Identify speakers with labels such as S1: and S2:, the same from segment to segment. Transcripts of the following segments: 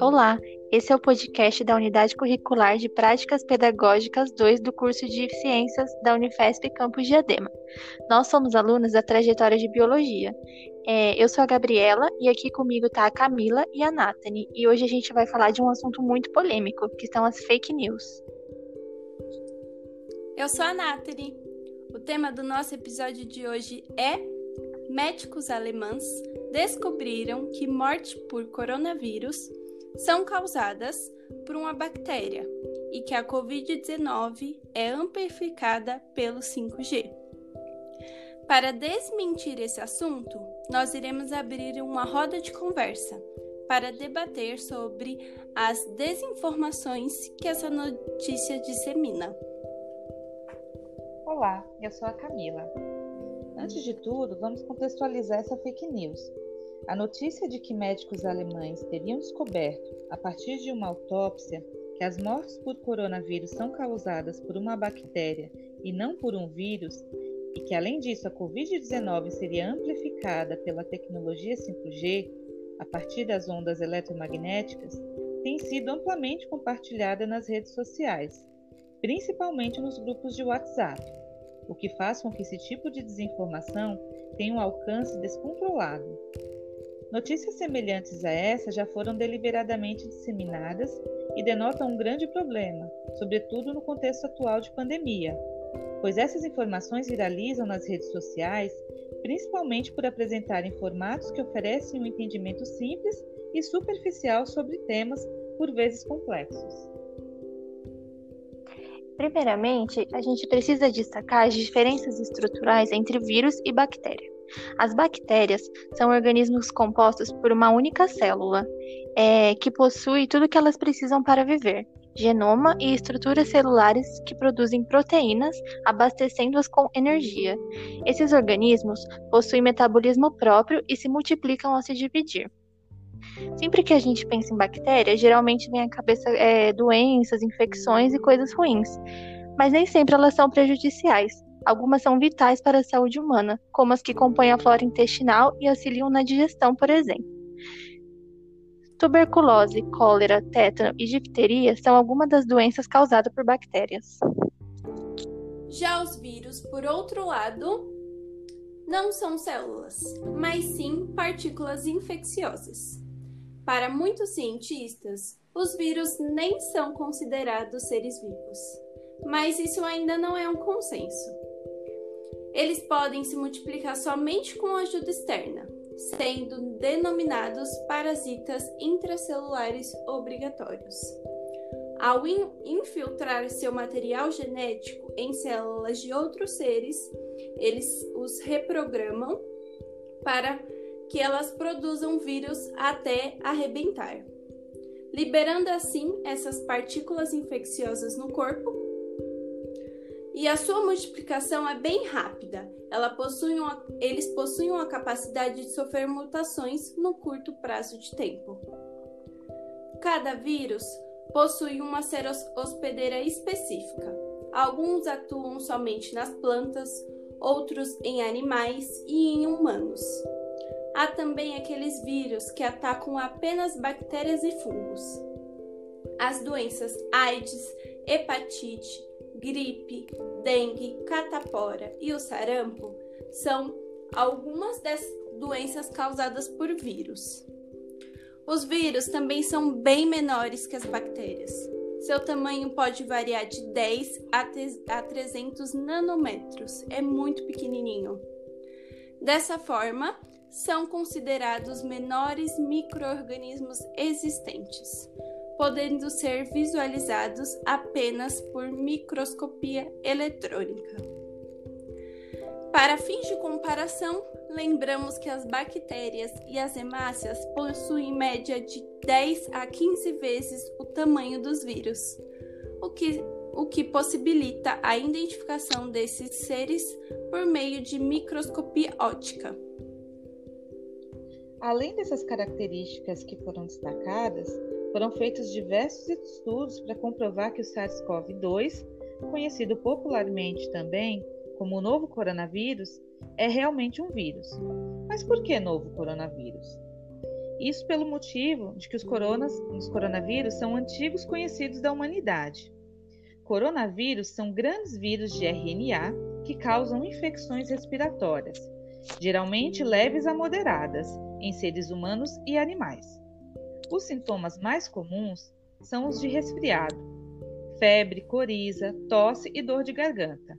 S1: Olá, esse é o podcast da Unidade Curricular de Práticas Pedagógicas 2 do curso de Ciências da Unifesp Campus Diadema. Nós somos alunos da trajetória de Biologia. É, eu sou a Gabriela e aqui comigo está a Camila e a Nathanie. E hoje a gente vai falar de um assunto muito polêmico, que são as fake news.
S2: Eu sou a Nathanie. Tema do nosso episódio de hoje é Médicos alemães descobriram que morte por coronavírus são causadas por uma bactéria e que a Covid-19 é amplificada pelo 5G. Para desmentir esse assunto, nós iremos abrir uma roda de conversa para debater sobre as desinformações que essa notícia dissemina.
S3: Olá, eu sou a Camila. Antes de tudo, vamos contextualizar essa fake news. A notícia de que médicos alemães teriam descoberto, a partir de uma autópsia, que as mortes por coronavírus são causadas por uma bactéria e não por um vírus, e que além disso a Covid-19 seria amplificada pela tecnologia 5G, a partir das ondas eletromagnéticas, tem sido amplamente compartilhada nas redes sociais, principalmente nos grupos de WhatsApp, o que faz com que esse tipo de desinformação tenha um alcance descontrolado. Notícias semelhantes a essa já foram deliberadamente disseminadas e denotam um grande problema, sobretudo no contexto atual de pandemia, pois essas informações viralizam nas redes sociais, principalmente por apresentarem formatos que oferecem um entendimento simples e superficial sobre temas por vezes complexos.
S1: Primeiramente, a gente precisa destacar as diferenças estruturais entre vírus e bactéria. As bactérias são organismos compostos por uma única célula, é, que possui tudo o que elas precisam para viver: genoma e estruturas celulares que produzem proteínas, abastecendo-as com energia. Esses organismos possuem metabolismo próprio e se multiplicam ao se dividir. Sempre que a gente pensa em bactérias, geralmente vem à cabeça é, doenças, infecções e coisas ruins, mas nem sempre elas são prejudiciais. Algumas são vitais para a saúde humana, como as que compõem a flora intestinal e auxiliam na digestão, por exemplo. Tuberculose, cólera, tétano e difteria são algumas das doenças causadas por bactérias.
S2: Já os vírus, por outro lado, não são células, mas sim partículas infecciosas. Para muitos cientistas, os vírus nem são considerados seres vivos, mas isso ainda não é um consenso. Eles podem se multiplicar somente com ajuda externa, sendo denominados parasitas intracelulares obrigatórios. Ao infiltrar seu material genético em células de outros seres, eles os reprogramam para que elas produzam vírus até arrebentar, liberando assim essas partículas infecciosas no corpo e a sua multiplicação é bem rápida. Possui uma, eles possuem uma capacidade de sofrer mutações no curto prazo de tempo. Cada vírus possui uma hospedeira específica. Alguns atuam somente nas plantas, outros em animais e em humanos. Há também aqueles vírus que atacam apenas bactérias e fungos. As doenças AIDS, hepatite, gripe, dengue, catapora e o sarampo são algumas das doenças causadas por vírus. Os vírus também são bem menores que as bactérias. Seu tamanho pode variar de 10 a 300 nanômetros, é muito pequenininho. Dessa forma, são considerados menores microorganismos existentes podendo ser visualizados apenas por microscopia eletrônica. Para fins de comparação, lembramos que as bactérias e as hemácias possuem média de 10 a 15 vezes o tamanho dos vírus, o que, o que possibilita a identificação desses seres por meio de microscopia óptica.
S3: Além dessas características que foram destacadas, foram feitos diversos estudos para comprovar que o SARS-CoV-2, conhecido popularmente também como o novo coronavírus, é realmente um vírus. Mas por que novo coronavírus? Isso pelo motivo de que os, coronas, os coronavírus são antigos conhecidos da humanidade. Coronavírus são grandes vírus de RNA que causam infecções respiratórias, geralmente leves a moderadas, em seres humanos e animais. Os sintomas mais comuns são os de resfriado, febre, coriza, tosse e dor de garganta.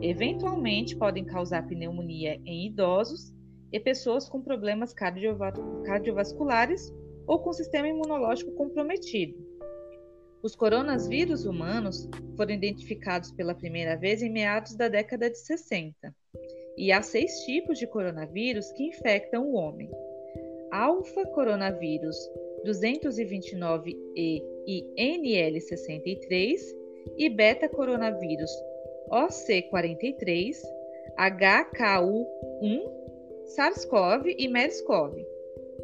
S3: Eventualmente podem causar pneumonia em idosos e pessoas com problemas cardiovasculares ou com sistema imunológico comprometido. Os coronavírus humanos foram identificados pela primeira vez em meados da década de 60. E há seis tipos de coronavírus que infectam o homem: alfa coronavírus 229E e NL63 e beta coronavírus OC43, HKU1 SARS-CoV e MERS-CoV,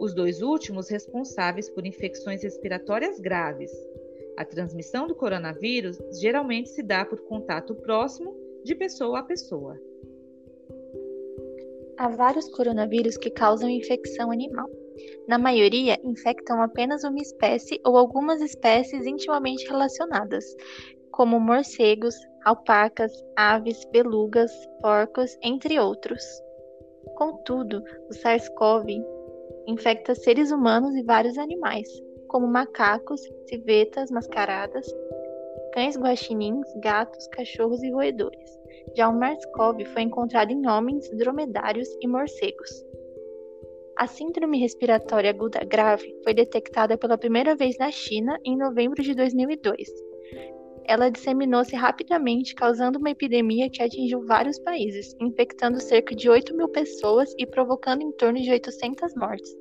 S3: os dois últimos responsáveis por infecções respiratórias graves. A transmissão do coronavírus geralmente se dá por contato próximo de pessoa a pessoa.
S1: Há vários coronavírus que causam infecção animal. Na maioria, infectam apenas uma espécie ou algumas espécies intimamente relacionadas, como morcegos, alpacas, aves, belugas, porcos, entre outros. Contudo, o SARS-CoV infecta seres humanos e vários animais, como macacos, civetas mascaradas, cães guaxinins, gatos, cachorros e roedores. Já o MERS-CoV foi encontrado em homens, dromedários e morcegos. A síndrome respiratória aguda grave foi detectada pela primeira vez na China em novembro de 2002 ela disseminou-se rapidamente, causando uma epidemia que atingiu vários países, infectando cerca de 8 mil pessoas e provocando em torno de 800 mortes.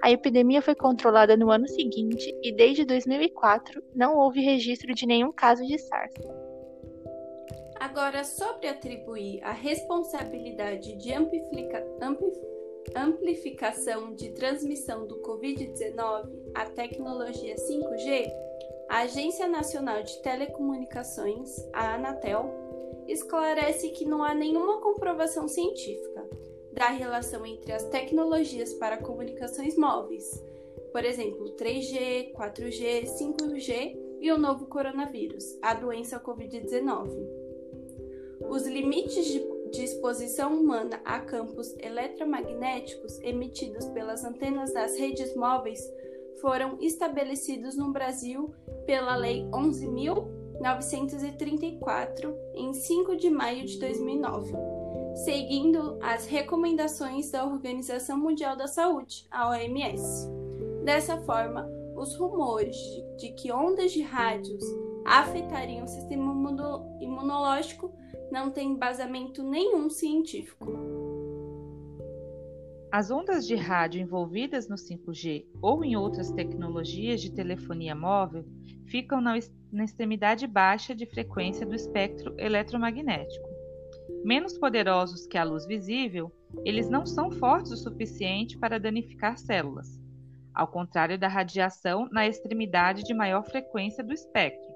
S1: A epidemia foi controlada no ano seguinte e, desde 2004, não houve registro de nenhum caso de SARS.
S2: Agora, sobre atribuir a responsabilidade de amplifica... amplificação de transmissão do Covid-19 à tecnologia 5G, a Agência Nacional de Telecomunicações, a Anatel, esclarece que não há nenhuma comprovação científica da relação entre as tecnologias para comunicações móveis, por exemplo, 3G, 4G, 5G e o novo coronavírus, a doença Covid-19. Os limites de, de exposição humana a campos eletromagnéticos emitidos pelas antenas das redes móveis foram estabelecidos no Brasil pela Lei 11.934, em 5 de maio de 2009, seguindo as recomendações da Organização Mundial da Saúde, a OMS. Dessa forma, os rumores de que ondas de rádios afetariam o sistema imunológico não têm embasamento nenhum científico.
S3: As ondas de rádio envolvidas no 5G ou em outras tecnologias de telefonia móvel ficam na, na extremidade baixa de frequência do espectro eletromagnético. Menos poderosos que a luz visível, eles não são fortes o suficiente para danificar células, ao contrário da radiação na extremidade de maior frequência do espectro,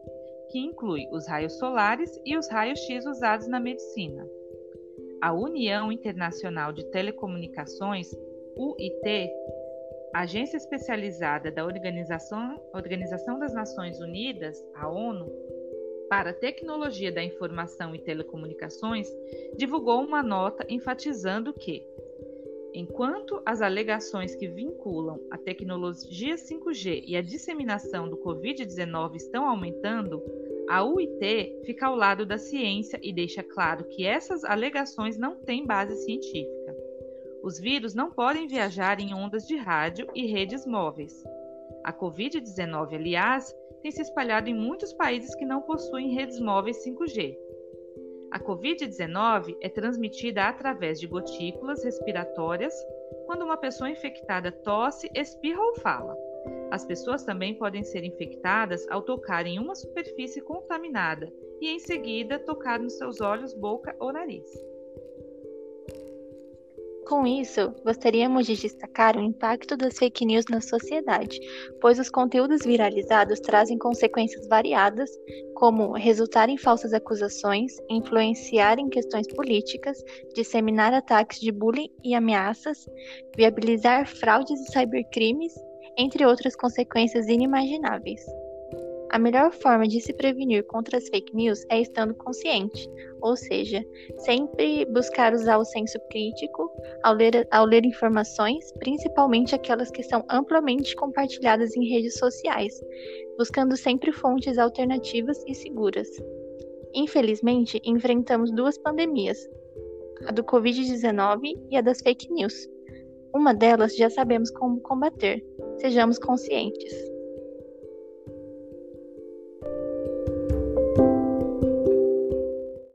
S3: que inclui os raios solares e os raios X usados na medicina. A União Internacional de Telecomunicações, UIT, agência especializada da Organização, Organização das Nações Unidas, a ONU, para Tecnologia da Informação e Telecomunicações, divulgou uma nota enfatizando que, enquanto as alegações que vinculam a tecnologia 5G e a disseminação do Covid-19 estão aumentando, a UIT fica ao lado da ciência e deixa claro que essas alegações não têm base científica. Os vírus não podem viajar em ondas de rádio e redes móveis. A Covid-19, aliás, tem se espalhado em muitos países que não possuem redes móveis 5G. A Covid-19 é transmitida através de gotículas respiratórias quando uma pessoa infectada tosse, espirra ou fala. As pessoas também podem ser infectadas ao tocar em uma superfície contaminada e, em seguida, tocar nos seus olhos, boca ou nariz.
S1: Com isso, gostaríamos de destacar o impacto das fake news na sociedade, pois os conteúdos viralizados trazem consequências variadas, como resultar em falsas acusações, influenciar em questões políticas, disseminar ataques de bullying e ameaças, viabilizar fraudes e cybercrimes, entre outras consequências inimagináveis. A melhor forma de se prevenir contra as fake news é estando consciente, ou seja, sempre buscar usar o senso crítico ao ler, ao ler informações, principalmente aquelas que são amplamente compartilhadas em redes sociais, buscando sempre fontes alternativas e seguras. Infelizmente, enfrentamos duas pandemias, a do Covid-19 e a das fake news. Uma delas já sabemos como combater. Sejamos conscientes.